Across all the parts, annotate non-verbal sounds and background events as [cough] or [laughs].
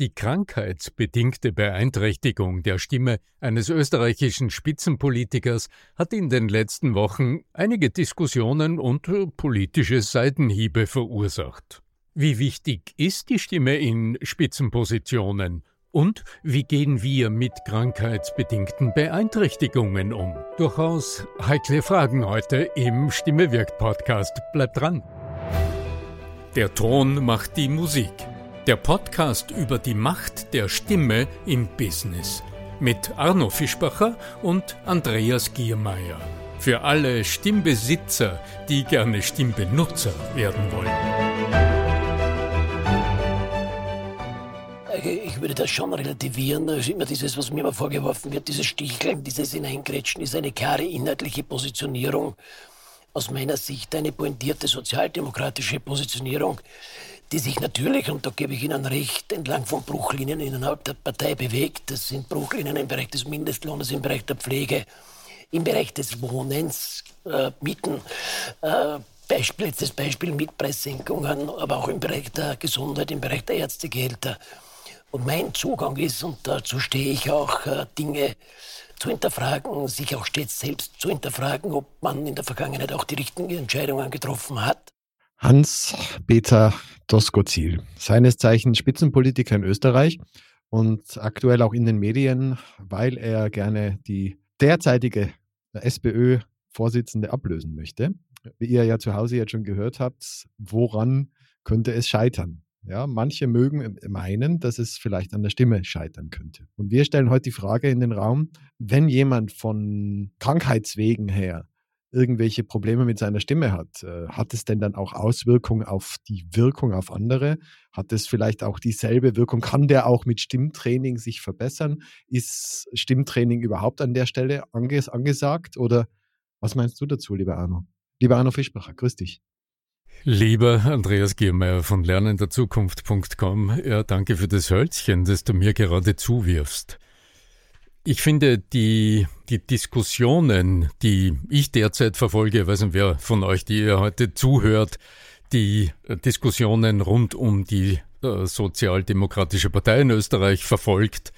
Die krankheitsbedingte Beeinträchtigung der Stimme eines österreichischen Spitzenpolitikers hat in den letzten Wochen einige Diskussionen und politische Seitenhiebe verursacht. Wie wichtig ist die Stimme in Spitzenpositionen? Und wie gehen wir mit krankheitsbedingten Beeinträchtigungen um? Durchaus heikle Fragen heute im Stimme wirkt Podcast. Bleibt dran. Der Ton macht die Musik. Der Podcast über die Macht der Stimme im Business mit Arno Fischbacher und Andreas Giermeier. Für alle Stimmbesitzer, die gerne Stimmbenutzer werden wollen. Ich würde das schon relativieren. Das ist immer dieses, was mir immer vorgeworfen wird, dieses Sticheln, dieses Hineingrätschen ist eine klare inhaltliche Positionierung. Aus meiner Sicht eine pointierte sozialdemokratische Positionierung, die sich natürlich, und da gebe ich Ihnen recht, entlang von Bruchlinien innerhalb der Partei bewegt. Das sind Bruchlinien im Bereich des Mindestlohnes, im Bereich der Pflege, im Bereich des Wohnens, äh, Mieten. Äh, Beispiel, letztes Beispiel Mietpreissenkungen, aber auch im Bereich der Gesundheit, im Bereich der Ärztegehälter. Und mein Zugang ist, und dazu stehe ich auch, äh, Dinge zu hinterfragen, sich auch stets selbst zu hinterfragen, ob man in der Vergangenheit auch die richtigen Entscheidungen getroffen hat. Hans-Peter Doskozil, seines Zeichens Spitzenpolitiker in Österreich und aktuell auch in den Medien, weil er gerne die derzeitige SPÖ-Vorsitzende ablösen möchte. Wie ihr ja zu Hause jetzt schon gehört habt, woran könnte es scheitern? Ja, manche mögen meinen, dass es vielleicht an der Stimme scheitern könnte. Und wir stellen heute die Frage in den Raum, wenn jemand von Krankheitswegen her irgendwelche Probleme mit seiner Stimme hat, äh, hat es denn dann auch Auswirkungen auf die Wirkung auf andere? Hat es vielleicht auch dieselbe Wirkung? Kann der auch mit Stimmtraining sich verbessern? Ist Stimmtraining überhaupt an der Stelle anges angesagt? Oder was meinst du dazu, lieber Arno? Lieber Arno Fischbacher, grüß dich. Lieber Andreas Giermeier von lernenderzukunft.com, ja, danke für das Hölzchen, das du mir gerade zuwirfst. Ich finde, die, die Diskussionen, die ich derzeit verfolge, weiß nicht, wer von euch, die ihr heute zuhört, die Diskussionen rund um die äh, Sozialdemokratische Partei in Österreich verfolgt.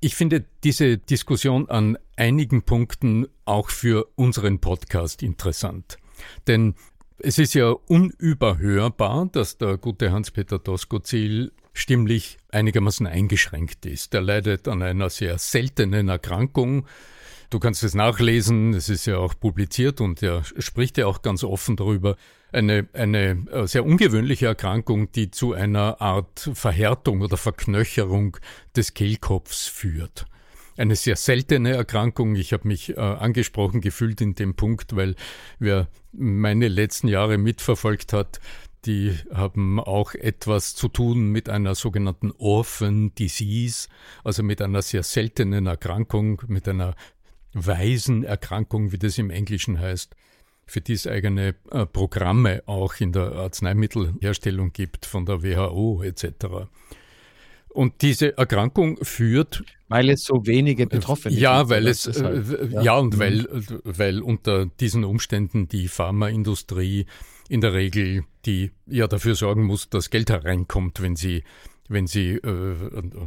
Ich finde diese Diskussion an einigen Punkten auch für unseren Podcast interessant. Denn es ist ja unüberhörbar, dass der gute Hans-Peter Doskozil stimmlich einigermaßen eingeschränkt ist. Er leidet an einer sehr seltenen Erkrankung. Du kannst es nachlesen, es ist ja auch publiziert und er spricht ja auch ganz offen darüber. Eine, eine äh, sehr ungewöhnliche Erkrankung, die zu einer Art Verhärtung oder Verknöcherung des Kehlkopfs führt eine sehr seltene Erkrankung. Ich habe mich äh, angesprochen gefühlt in dem Punkt, weil wer meine letzten Jahre mitverfolgt hat, die haben auch etwas zu tun mit einer sogenannten Orphan Disease, also mit einer sehr seltenen Erkrankung, mit einer weisen Erkrankung, wie das im Englischen heißt, für die es eigene äh, Programme auch in der Arzneimittelherstellung gibt von der WHO etc. Und diese Erkrankung führt. Weil es so wenige Betroffene gibt. Ja, weil es, äh, ja. ja. und mhm. weil, weil unter diesen Umständen die Pharmaindustrie in der Regel, die ja dafür sorgen muss, dass Geld hereinkommt, wenn sie wenn sie äh,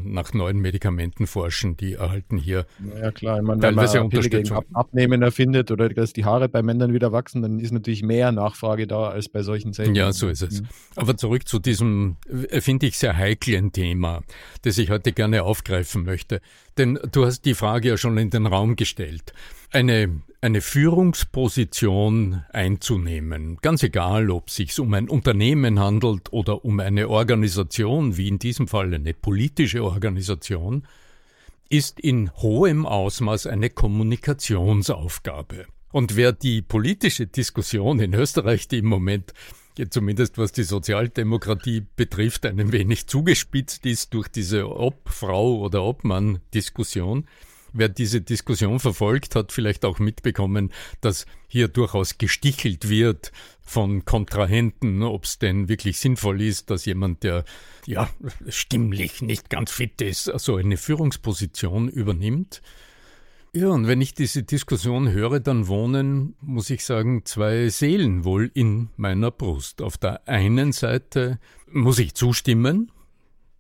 nach neuen Medikamenten forschen, die erhalten hier ja klar, meine, teilweise wenn man Unterstützung. Ab Abnehmen erfindet oder dass die Haare bei Männern wieder wachsen, dann ist natürlich mehr Nachfrage da als bei solchen Zellen. Ja, so ist es. Mhm. Aber zurück zu diesem, äh, finde ich, sehr heiklen Thema, das ich heute gerne aufgreifen möchte. Denn du hast die Frage ja schon in den Raum gestellt. Eine eine Führungsposition einzunehmen, ganz egal, ob es sich um ein Unternehmen handelt oder um eine Organisation, wie in diesem Fall eine politische Organisation, ist in hohem Ausmaß eine Kommunikationsaufgabe. Und wer die politische Diskussion in Österreich, die im Moment zumindest was die Sozialdemokratie betrifft, ein wenig zugespitzt ist durch diese Ob-Frau oder Obmann-Diskussion, Wer diese Diskussion verfolgt, hat vielleicht auch mitbekommen, dass hier durchaus gestichelt wird von Kontrahenten, ob es denn wirklich sinnvoll ist, dass jemand, der ja stimmlich nicht ganz fit ist, so eine Führungsposition übernimmt. Ja, und wenn ich diese Diskussion höre, dann wohnen, muss ich sagen, zwei Seelen wohl in meiner Brust. Auf der einen Seite muss ich zustimmen,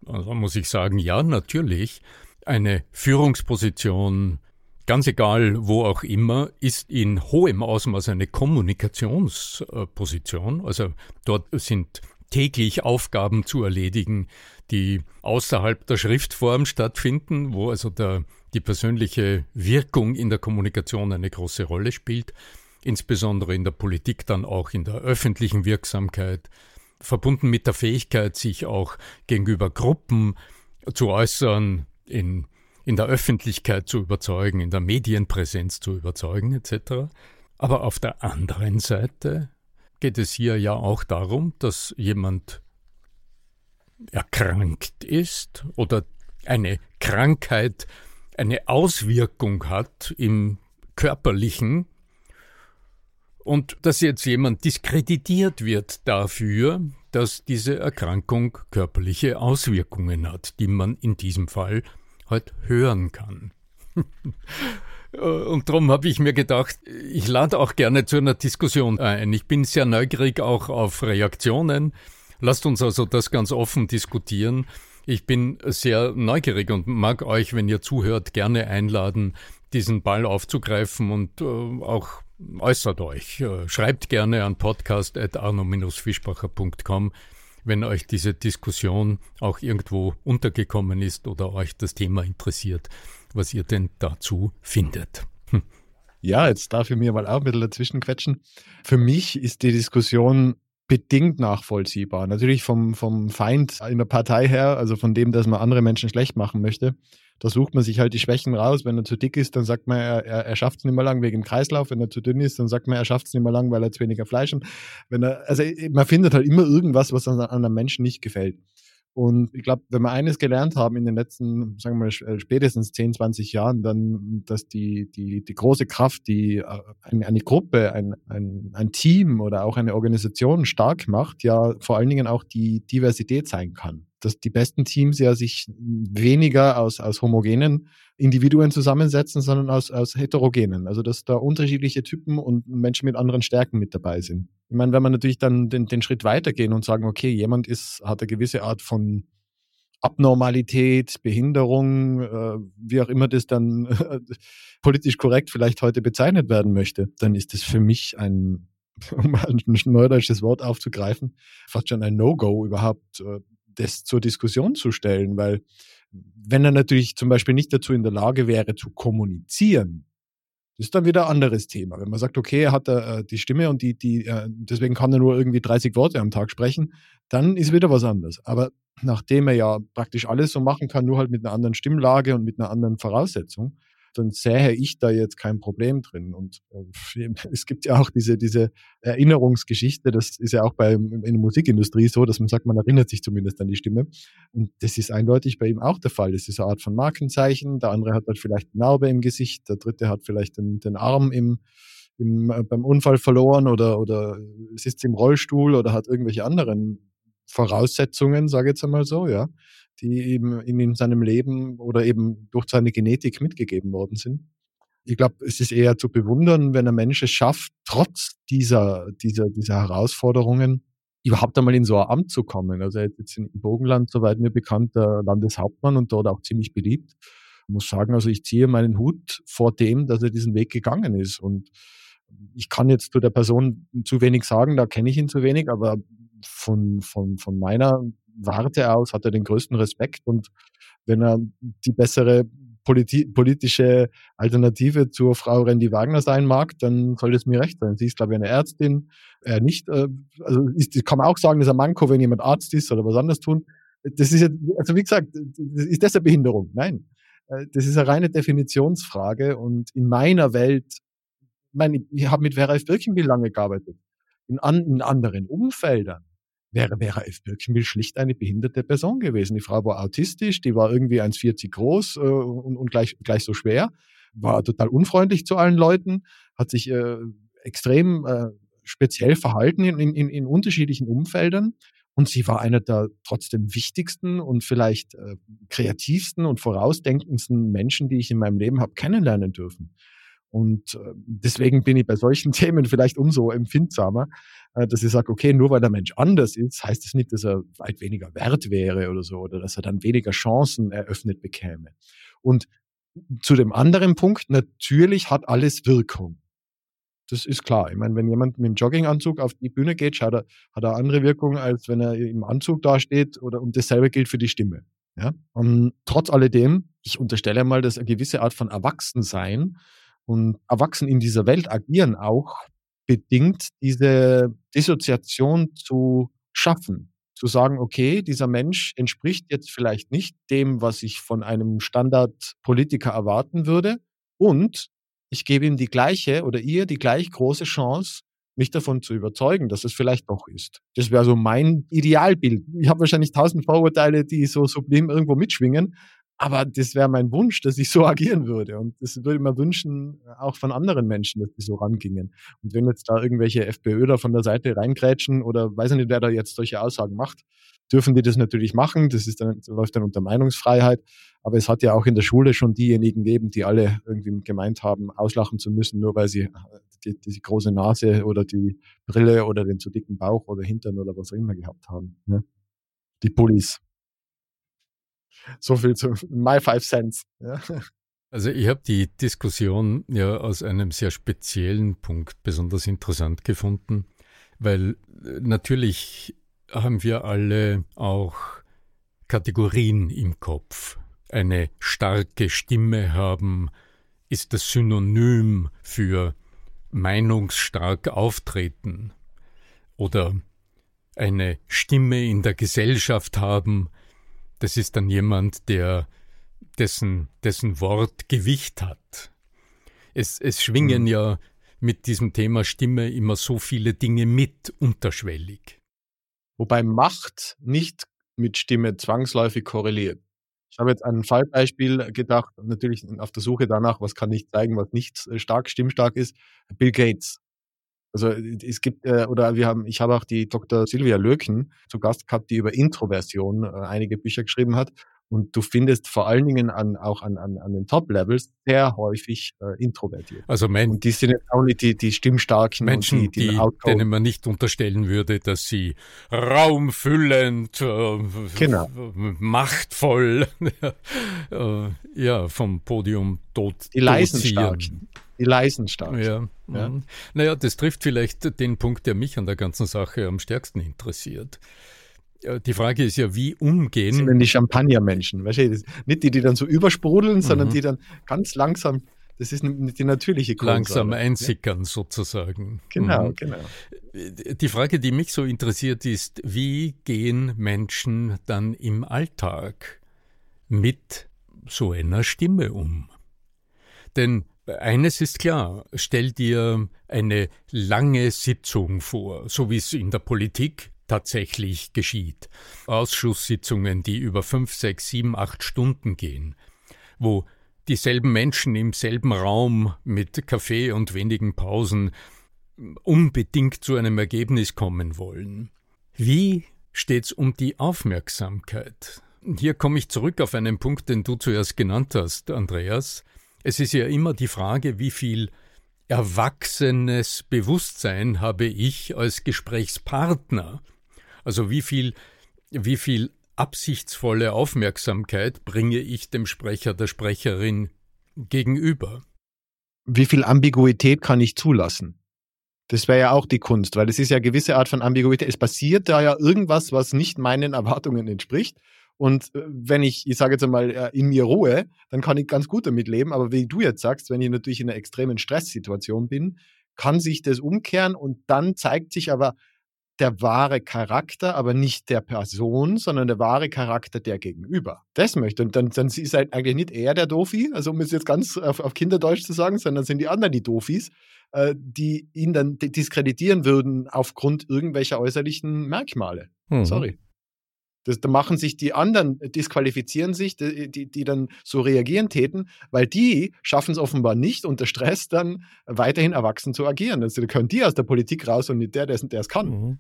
Also muss ich sagen, ja, natürlich. Eine Führungsposition, ganz egal wo auch immer, ist in hohem Ausmaß eine Kommunikationsposition. Also dort sind täglich Aufgaben zu erledigen, die außerhalb der Schriftform stattfinden, wo also der, die persönliche Wirkung in der Kommunikation eine große Rolle spielt, insbesondere in der Politik, dann auch in der öffentlichen Wirksamkeit, verbunden mit der Fähigkeit, sich auch gegenüber Gruppen zu äußern, in, in der Öffentlichkeit zu überzeugen, in der Medienpräsenz zu überzeugen, etc. Aber auf der anderen Seite geht es hier ja auch darum, dass jemand erkrankt ist oder eine Krankheit eine Auswirkung hat im körperlichen und dass jetzt jemand diskreditiert wird dafür, dass diese Erkrankung körperliche Auswirkungen hat, die man in diesem Fall halt hören kann. [laughs] Und darum habe ich mir gedacht, ich lade auch gerne zu einer Diskussion ein. Ich bin sehr neugierig auch auf Reaktionen. Lasst uns also das ganz offen diskutieren. Ich bin sehr neugierig und mag euch, wenn ihr zuhört, gerne einladen, diesen Ball aufzugreifen und äh, auch äußert euch. Äh, schreibt gerne an podcast.arno-fischbacher.com, wenn euch diese Diskussion auch irgendwo untergekommen ist oder euch das Thema interessiert was ihr denn dazu findet. Hm. Ja, jetzt darf ich mir mal auch ein bisschen dazwischen quetschen. Für mich ist die Diskussion bedingt nachvollziehbar. Natürlich vom, vom Feind in der Partei her, also von dem, dass man andere Menschen schlecht machen möchte. Da sucht man sich halt die Schwächen raus. Wenn er zu dick ist, dann sagt man, er, er, er schafft es nicht mehr lang wegen dem Kreislauf. Wenn er zu dünn ist, dann sagt man, er schafft es nicht mehr lang, weil er zu weniger Fleisch hat. Wenn er, also man findet halt immer irgendwas, was an einem Menschen nicht gefällt. Und ich glaube, wenn wir eines gelernt haben in den letzten, sagen wir mal, äh, spätestens 10, 20 Jahren, dann, dass die, die, die große Kraft, die äh, eine, eine Gruppe, ein, ein, ein Team oder auch eine Organisation stark macht, ja vor allen Dingen auch die Diversität sein kann dass die besten Teams ja sich weniger aus, aus homogenen Individuen zusammensetzen, sondern aus, aus heterogenen. Also dass da unterschiedliche Typen und Menschen mit anderen Stärken mit dabei sind. Ich meine, wenn man natürlich dann den, den Schritt weitergehen und sagen, okay, jemand ist, hat eine gewisse Art von Abnormalität, Behinderung, äh, wie auch immer das dann äh, [laughs] politisch korrekt vielleicht heute bezeichnet werden möchte, dann ist das für mich ein, [laughs] um ein neudeutsches Wort aufzugreifen, fast schon ein No-Go überhaupt äh, das zur Diskussion zu stellen, weil wenn er natürlich zum Beispiel nicht dazu in der Lage wäre zu kommunizieren, das ist dann wieder ein anderes Thema. Wenn man sagt, okay, er hat äh, die Stimme und die, die, äh, deswegen kann er nur irgendwie 30 Worte am Tag sprechen, dann ist wieder was anderes. Aber nachdem er ja praktisch alles so machen kann, nur halt mit einer anderen Stimmlage und mit einer anderen Voraussetzung, dann sähe ich da jetzt kein Problem drin. Und [laughs] äh, es gibt ja auch diese, diese Erinnerungsgeschichte, das ist ja auch bei, in der Musikindustrie so, dass man sagt, man erinnert sich zumindest an die Stimme. Und das ist eindeutig bei ihm auch der Fall. Das ist eine Art von Markenzeichen. Der andere hat halt vielleicht eine Narbe im Gesicht, der dritte hat vielleicht den, den Arm im, im, äh, beim Unfall verloren oder, oder sitzt im Rollstuhl oder hat irgendwelche anderen Voraussetzungen, sage ich jetzt einmal so, ja die eben in seinem Leben oder eben durch seine Genetik mitgegeben worden sind. Ich glaube, es ist eher zu bewundern, wenn ein Mensch es schafft, trotz dieser, dieser, dieser Herausforderungen überhaupt einmal in so ein Amt zu kommen. Also jetzt in Bogenland, soweit mir bekannt, der Landeshauptmann und dort auch ziemlich beliebt. Ich muss sagen, also ich ziehe meinen Hut vor dem, dass er diesen Weg gegangen ist. Und ich kann jetzt zu der Person zu wenig sagen, da kenne ich ihn zu wenig, aber von, von, von meiner Warte aus hat er den größten Respekt und wenn er die bessere politi politische Alternative zur Frau Randy Wagner sein mag, dann soll es mir recht sein. Sie ist, glaube ich, eine Ärztin. Er nicht, äh, also ist, kann man auch sagen, dass er Manko, wenn jemand Arzt ist oder was anderes tun. Das ist also wie gesagt, ist das eine Behinderung? Nein. Äh, das ist eine reine Definitionsfrage und in meiner Welt, meine, ich habe mit Vera F. Birkenbill lange gearbeitet. In, an, in anderen Umfeldern wäre Vera F. Birkenbill schlicht eine behinderte Person gewesen. Die Frau war autistisch, die war irgendwie 1,40 groß äh, und, und gleich, gleich so schwer, war total unfreundlich zu allen Leuten, hat sich äh, extrem äh, speziell verhalten in, in, in unterschiedlichen Umfeldern. Und sie war einer der trotzdem wichtigsten und vielleicht äh, kreativsten und vorausdenkendsten Menschen, die ich in meinem Leben habe kennenlernen dürfen. Und äh, deswegen bin ich bei solchen [laughs] Themen vielleicht umso empfindsamer, äh, dass ich sage, okay, nur weil der Mensch anders ist, heißt es das nicht, dass er weit weniger wert wäre oder so, oder dass er dann weniger Chancen eröffnet bekäme. Und zu dem anderen Punkt, natürlich hat alles Wirkung. Das ist klar. Ich meine, wenn jemand mit dem Jogginganzug auf die Bühne geht, hat er, hat er andere Wirkung, als wenn er im Anzug dasteht. Oder, und dasselbe gilt für die Stimme. Ja? Und trotz alledem, ich unterstelle mal, dass eine gewisse Art von Erwachsensein und Erwachsen in dieser Welt agieren auch bedingt, diese Dissoziation zu schaffen. Zu sagen, okay, dieser Mensch entspricht jetzt vielleicht nicht dem, was ich von einem Standardpolitiker erwarten würde. Und ich gebe ihm die gleiche oder ihr die gleich große Chance, mich davon zu überzeugen, dass es vielleicht doch ist. Das wäre so mein Idealbild. Ich habe wahrscheinlich tausend Vorurteile, die so sublim irgendwo mitschwingen, aber das wäre mein Wunsch, dass ich so agieren würde. Und das würde ich mir wünschen, auch von anderen Menschen, dass die so rangingen. Und wenn jetzt da irgendwelche FPÖ von der Seite reingrätschen oder weiß ich nicht, wer da jetzt solche Aussagen macht, dürfen die das natürlich machen. Das ist dann, läuft dann unter Meinungsfreiheit. Aber es hat ja auch in der Schule schon diejenigen gegeben, die alle irgendwie gemeint haben, auslachen zu müssen, nur weil sie äh, die, die große Nase oder die Brille oder den zu dicken Bauch oder Hintern oder was auch immer gehabt haben. Ne? Die Bullies. So viel zu My Five Cents. Ja. Also ich habe die Diskussion ja aus einem sehr speziellen Punkt besonders interessant gefunden, weil äh, natürlich haben wir alle auch Kategorien im Kopf. Eine starke Stimme haben ist das Synonym für meinungsstark auftreten oder eine Stimme in der Gesellschaft haben das ist dann jemand, der dessen, dessen Wort Gewicht hat. Es, es schwingen mhm. ja mit diesem Thema Stimme immer so viele Dinge mit unterschwellig. Wobei Macht nicht mit Stimme zwangsläufig korreliert. Ich habe jetzt ein Fallbeispiel gedacht, natürlich auf der Suche danach, was kann ich zeigen, was nicht stark stimmstark ist. Bill Gates. Also es gibt, äh, oder wir haben, ich habe auch die Dr. Silvia Löken zu Gast gehabt, die über Introversion äh, einige Bücher geschrieben hat. Und du findest vor allen Dingen an, auch an, an, an den Top-Levels sehr häufig äh, introvertiert. Also mein, und die sind jetzt auch nicht die, die stimmstarken Menschen, die, die, denen man nicht unterstellen würde, dass sie raumfüllend, äh, genau. machtvoll, [laughs] äh, ja, vom Podium tot Die leisen Starken. Die leisen stark. Ja. ja. Mhm. Naja, das trifft vielleicht den Punkt, der mich an der ganzen Sache am stärksten interessiert. Die Frage ist ja, wie umgehen. Das sind die Champagnermenschen, weißt du, nicht die, die dann so übersprudeln, mhm. sondern die dann ganz langsam, das ist die natürliche Kunst. Langsam einsickern ja? sozusagen. Genau, mhm. genau. Die Frage, die mich so interessiert, ist, wie gehen Menschen dann im Alltag mit so einer Stimme um? Denn eines ist klar, stell dir eine lange Sitzung vor, so wie es in der Politik tatsächlich geschieht. Ausschusssitzungen, die über fünf, sechs, sieben, acht Stunden gehen, wo dieselben Menschen im selben Raum mit Kaffee und wenigen Pausen unbedingt zu einem Ergebnis kommen wollen. Wie steht's um die Aufmerksamkeit? Hier komme ich zurück auf einen Punkt, den du zuerst genannt hast, Andreas. Es ist ja immer die Frage, wie viel erwachsenes Bewusstsein habe ich als Gesprächspartner? Also wie viel, wie viel absichtsvolle Aufmerksamkeit bringe ich dem Sprecher, der Sprecherin gegenüber? Wie viel Ambiguität kann ich zulassen? Das wäre ja auch die Kunst, weil es ist ja eine gewisse Art von Ambiguität. Es passiert da ja irgendwas, was nicht meinen Erwartungen entspricht. Und äh, wenn ich, ich sage jetzt einmal, äh, in mir ruhe, dann kann ich ganz gut damit leben. Aber wie du jetzt sagst, wenn ich natürlich in einer extremen Stresssituation bin, kann sich das umkehren und dann zeigt sich aber der wahre Charakter, aber nicht der Person, sondern der wahre Charakter der Gegenüber. Das möchte. Und dann, dann ist halt eigentlich nicht er der Dofi, also um es jetzt ganz auf, auf Kinderdeutsch zu sagen, sondern sind die anderen die Dofis, äh, die ihn dann diskreditieren würden aufgrund irgendwelcher äußerlichen Merkmale. Mhm. Sorry. Das, da machen sich die anderen, äh, disqualifizieren sich, die, die, die dann so reagieren täten, weil die schaffen es offenbar nicht, unter Stress dann weiterhin erwachsen zu agieren. Also da können die aus der Politik raus und nicht der, der es kann. Mhm.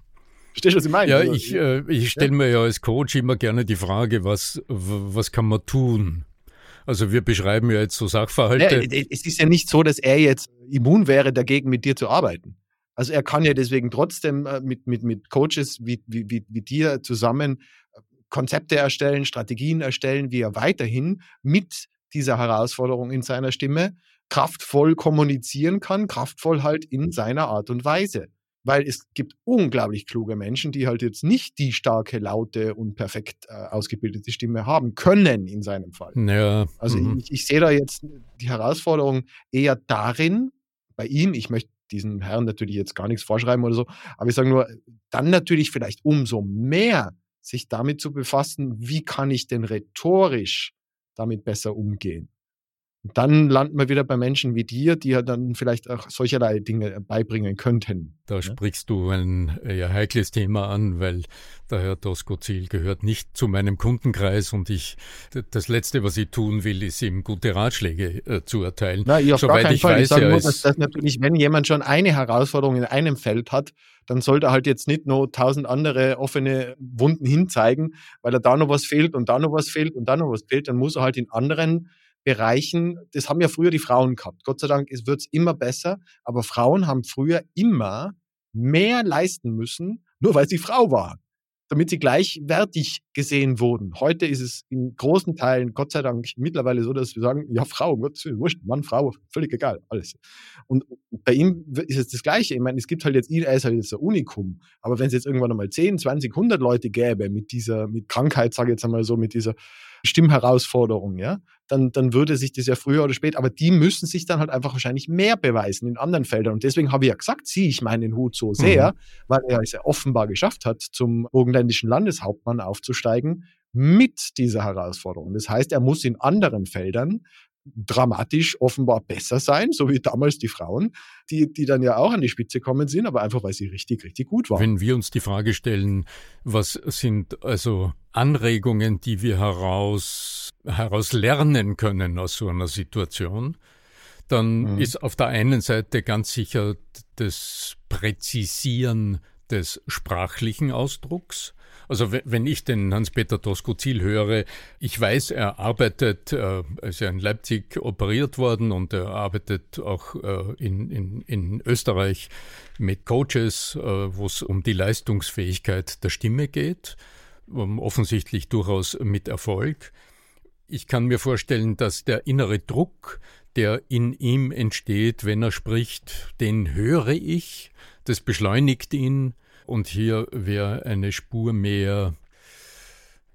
Verstehst du, was ich meine? Ja, also, ich, äh, ich stelle ja? mir ja als Coach immer gerne die Frage, was, was kann man tun? Also wir beschreiben ja jetzt so Sachverhalte. Ja, es ist ja nicht so, dass er jetzt immun wäre, dagegen mit dir zu arbeiten. Also er kann ja deswegen trotzdem äh, mit, mit, mit Coaches wie, wie, wie, wie dir zusammen äh, Konzepte erstellen, Strategien erstellen, wie er weiterhin mit dieser Herausforderung in seiner Stimme kraftvoll kommunizieren kann, kraftvoll halt in seiner Art und Weise. Weil es gibt unglaublich kluge Menschen, die halt jetzt nicht die starke, laute und perfekt äh, ausgebildete Stimme haben können in seinem Fall. Ja. Also mhm. ich, ich sehe da jetzt die Herausforderung eher darin, bei ihm, ich möchte diesen Herren natürlich jetzt gar nichts vorschreiben oder so, aber ich sage nur, dann natürlich vielleicht umso mehr sich damit zu befassen, wie kann ich denn rhetorisch damit besser umgehen. Dann landen wir wieder bei Menschen wie dir, die ja dann vielleicht auch solcherlei Dinge beibringen könnten. Da ja? sprichst du ein eher heikles Thema an, weil der Herr Doskozil gehört nicht zu meinem Kundenkreis und ich, das Letzte, was ich tun will, ist ihm gute Ratschläge äh, zu erteilen. Na, ich Soweit ich Fall. weiß, ich sage nur, dass das natürlich, wenn jemand schon eine Herausforderung in einem Feld hat, dann sollte er halt jetzt nicht noch tausend andere offene Wunden hinzeigen, weil er da noch was fehlt und da noch was fehlt und da noch was fehlt. Dann muss er halt in anderen Bereichen, das haben ja früher die Frauen gehabt. Gott sei Dank wird es immer besser, aber Frauen haben früher immer mehr leisten müssen, nur weil sie Frau waren damit sie gleichwertig gesehen wurden. Heute ist es in großen Teilen, Gott sei Dank, mittlerweile so, dass wir sagen, ja, Frau, Gott, wurscht, Mann, Frau, völlig egal, alles. Und bei ihm ist es das Gleiche. Ich meine, es gibt halt jetzt, er ist halt jetzt ein Unikum. Aber wenn es jetzt irgendwann einmal 10, 20, 100 Leute gäbe mit dieser, mit Krankheit, sage ich jetzt einmal so, mit dieser Stimmherausforderung, ja, dann, dann würde sich das ja früher oder später, aber die müssen sich dann halt einfach wahrscheinlich mehr beweisen in anderen Feldern. Und deswegen habe ich ja gesagt, ziehe ich meinen Hut so sehr, mhm. weil er es ja offenbar geschafft hat, zum burgenländischen Landeshauptmann aufzusteigen mit dieser Herausforderung. Das heißt, er muss in anderen Feldern dramatisch offenbar besser sein, so wie damals die Frauen, die, die dann ja auch an die Spitze kommen sind, aber einfach weil sie richtig, richtig gut waren. Wenn wir uns die Frage stellen, was sind also Anregungen, die wir heraus, heraus lernen können aus so einer Situation, dann mhm. ist auf der einen Seite ganz sicher das Präzisieren des sprachlichen Ausdrucks, also wenn ich den Hans-Peter Doskozil höre, ich weiß, er arbeitet, äh, er ist ja in Leipzig operiert worden und er arbeitet auch äh, in, in, in Österreich mit Coaches, äh, wo es um die Leistungsfähigkeit der Stimme geht, offensichtlich durchaus mit Erfolg. Ich kann mir vorstellen, dass der innere Druck, der in ihm entsteht, wenn er spricht, den höre ich, das beschleunigt ihn, und hier wäre eine Spur mehr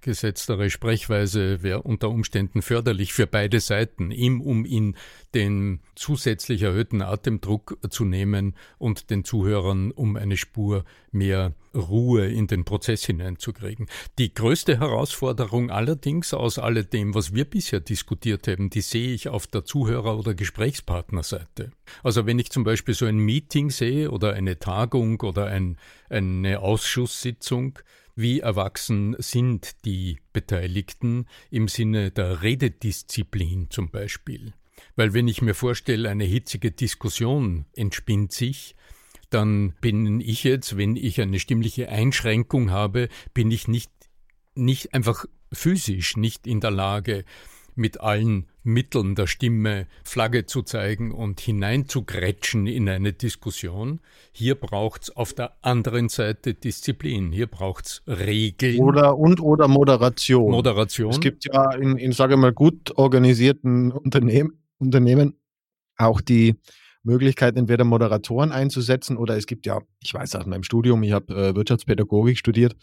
gesetztere Sprechweise wäre unter Umständen förderlich für beide Seiten, ihm um ihn den zusätzlich erhöhten Atemdruck zu nehmen und den Zuhörern um eine Spur mehr Ruhe in den Prozess hineinzukriegen. Die größte Herausforderung allerdings aus alledem, was wir bisher diskutiert haben, die sehe ich auf der Zuhörer- oder Gesprächspartnerseite. Also wenn ich zum Beispiel so ein Meeting sehe oder eine Tagung oder ein, eine Ausschusssitzung, wie erwachsen sind die Beteiligten im Sinne der Rededisziplin zum Beispiel. Weil wenn ich mir vorstelle, eine hitzige Diskussion entspinnt sich, dann bin ich jetzt, wenn ich eine stimmliche Einschränkung habe, bin ich nicht, nicht einfach physisch nicht in der Lage, mit allen Mitteln der Stimme Flagge zu zeigen und hineinzugrätschen in eine Diskussion. Hier braucht's auf der anderen Seite Disziplin. Hier braucht's Regeln. Oder und oder Moderation. Moderation. Es gibt ja in, in sage mal, gut organisierten Unternehmen, Unternehmen auch die Möglichkeit, entweder Moderatoren einzusetzen oder es gibt ja, ich weiß aus meinem Studium, ich habe äh, Wirtschaftspädagogik studiert,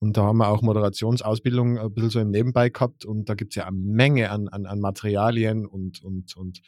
und da haben wir auch Moderationsausbildung ein bisschen so im Nebenbei gehabt. Und da gibt es ja eine Menge an, an, an Materialien und, und, und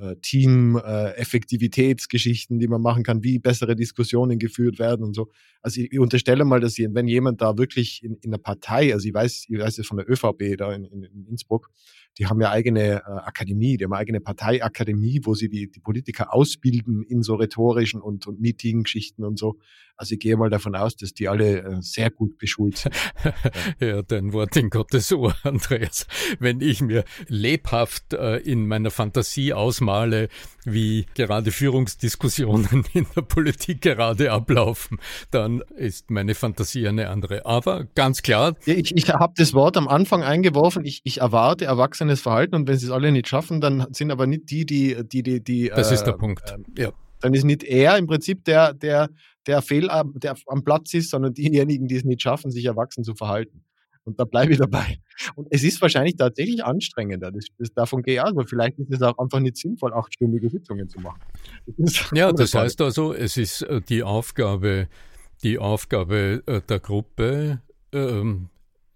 äh, Team-Effektivitätsgeschichten, äh, die man machen kann, wie bessere Diskussionen geführt werden und so. Also ich, ich unterstelle mal, dass wenn jemand da wirklich in, in einer Partei, also ich weiß, ich weiß es von der ÖVP da in, in, in Innsbruck, die haben ja eigene äh, Akademie, die haben eine eigene Parteiakademie, wo sie die, die Politiker ausbilden in so rhetorischen und, und Meeting-Geschichten und so. Also ich gehe mal davon aus, dass die alle äh, sehr gut beschult sind. [laughs] ja, dein Wort in Gottes Ohr, [laughs] Andreas. Wenn ich mir lebhaft äh, in meiner Fantasie ausmale, wie gerade Führungsdiskussionen [laughs] in der Politik gerade ablaufen, dann ist meine Fantasie eine andere. Aber ganz klar. Ich, ich habe das Wort am Anfang eingeworfen. Ich, ich erwarte erwachsenes Verhalten und wenn sie es alle nicht schaffen, dann sind aber nicht die, die, die, die, die Das äh, ist der Punkt. Äh, ja. Dann ist nicht er im Prinzip der, der, der Fehl der am Platz ist, sondern diejenigen, die es nicht schaffen, sich erwachsen zu verhalten. Und da bleibe ich dabei. Und es ist wahrscheinlich tatsächlich anstrengender. Das, das, davon gehe ich aus, weil vielleicht ist es auch einfach nicht sinnvoll, achtstündige Sitzungen zu machen. Das ja, das heißt also, es ist äh, die Aufgabe, die Aufgabe äh, der Gruppe, ähm,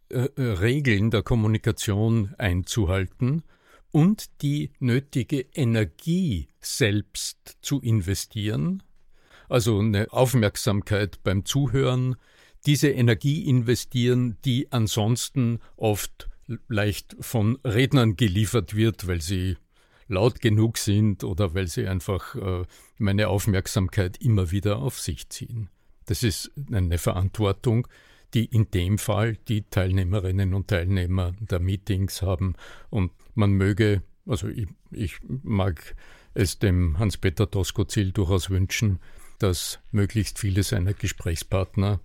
äh, Regeln der Kommunikation einzuhalten und die nötige Energie selbst zu investieren, also eine Aufmerksamkeit beim Zuhören, diese Energie investieren, die ansonsten oft leicht von Rednern geliefert wird, weil sie laut genug sind oder weil sie einfach äh, meine Aufmerksamkeit immer wieder auf sich ziehen. Das ist eine Verantwortung, die in dem Fall die Teilnehmerinnen und Teilnehmer der Meetings haben und man möge, also ich, ich mag es dem Hans-Peter Doskozil durchaus wünschen, dass möglichst viele seiner Gesprächspartner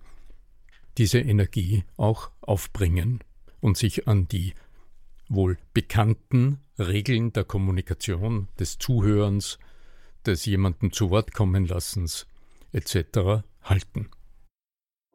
diese Energie auch aufbringen und sich an die wohl bekannten Regeln der Kommunikation, des Zuhörens, des jemanden zu Wort kommen lassens etc. halten.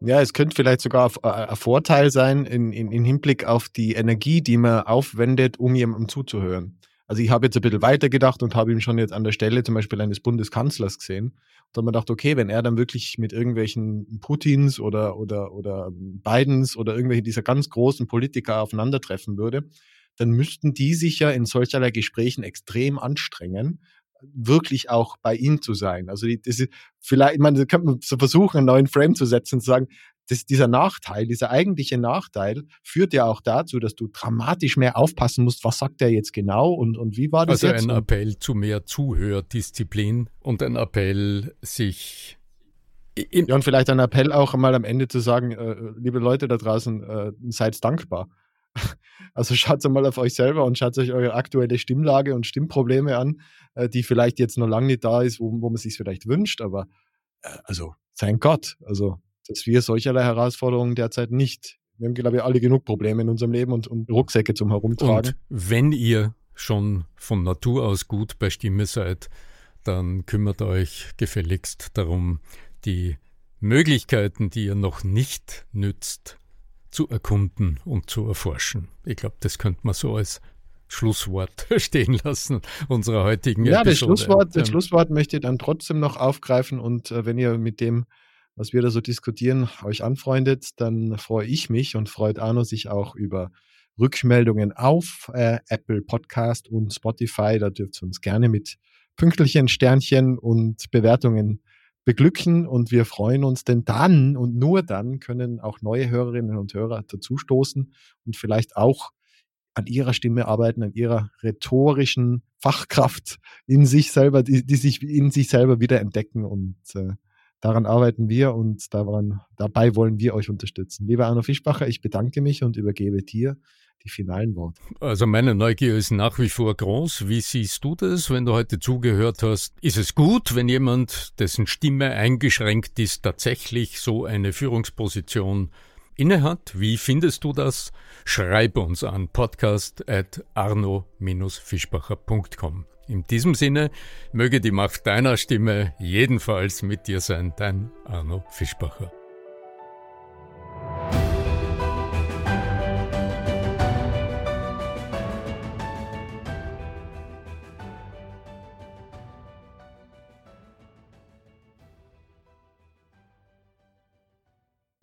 Ja, es könnte vielleicht sogar äh, ein Vorteil sein in, in, in Hinblick auf die Energie, die man aufwendet, um jemandem zuzuhören. Also ich habe jetzt ein bisschen weitergedacht und habe ihn schon jetzt an der Stelle zum Beispiel eines Bundeskanzlers gesehen. Da hat man gedacht, okay, wenn er dann wirklich mit irgendwelchen Putins oder, oder, oder Bidens oder irgendwelche dieser ganz großen Politiker aufeinandertreffen würde, dann müssten die sich ja in solcherlei Gesprächen extrem anstrengen, wirklich auch bei ihm zu sein. Also das ist, vielleicht, könnte man so versuchen, einen neuen Frame zu setzen und zu sagen, das, dieser Nachteil, dieser eigentliche Nachteil führt ja auch dazu, dass du dramatisch mehr aufpassen musst, was sagt er jetzt genau und, und wie war das also jetzt? Also ein Appell zu mehr Zuhördisziplin und ein Appell, sich ja, und vielleicht ein Appell auch mal am Ende zu sagen, äh, liebe Leute da draußen, äh, seid dankbar. [laughs] Also schaut mal auf euch selber und schaut euch eure aktuelle Stimmlage und Stimmprobleme an, äh, die vielleicht jetzt noch lange nicht da ist, wo, wo man sich vielleicht wünscht, aber äh, also sein Gott, also dass wir solcherlei Herausforderungen derzeit nicht. Wir haben, glaube ich, alle genug Probleme in unserem Leben und, und Rucksäcke zum Herumtragen. Und wenn ihr schon von Natur aus gut bei Stimme seid, dann kümmert euch gefälligst darum, die Möglichkeiten, die ihr noch nicht nützt, zu erkunden und zu erforschen. Ich glaube, das könnte man so als Schlusswort [laughs] stehen lassen unserer heutigen ja, Episode. Ja, das Schlusswort, das Schlusswort möchte ich dann trotzdem noch aufgreifen und äh, wenn ihr mit dem was wir da so diskutieren, euch anfreundet, dann freue ich mich und freut Arno sich auch über Rückmeldungen auf äh, Apple Podcast und Spotify. Da dürft ihr uns gerne mit Pünktlichen, Sternchen und Bewertungen beglücken und wir freuen uns, denn dann und nur dann können auch neue Hörerinnen und Hörer dazustoßen und vielleicht auch an ihrer Stimme arbeiten, an ihrer rhetorischen Fachkraft in sich selber, die, die sich in sich selber wieder entdecken und äh, Daran arbeiten wir und daran, dabei wollen wir euch unterstützen. Lieber Arno Fischbacher, ich bedanke mich und übergebe dir die finalen Worte. Also meine Neugier ist nach wie vor groß. Wie siehst du das, wenn du heute zugehört hast? Ist es gut, wenn jemand, dessen Stimme eingeschränkt ist, tatsächlich so eine Führungsposition innehat? Wie findest du das? Schreib uns an podcast at arno-fischbacher.com. In diesem Sinne möge die Macht deiner Stimme jedenfalls mit dir sein, dein Arno Fischbacher.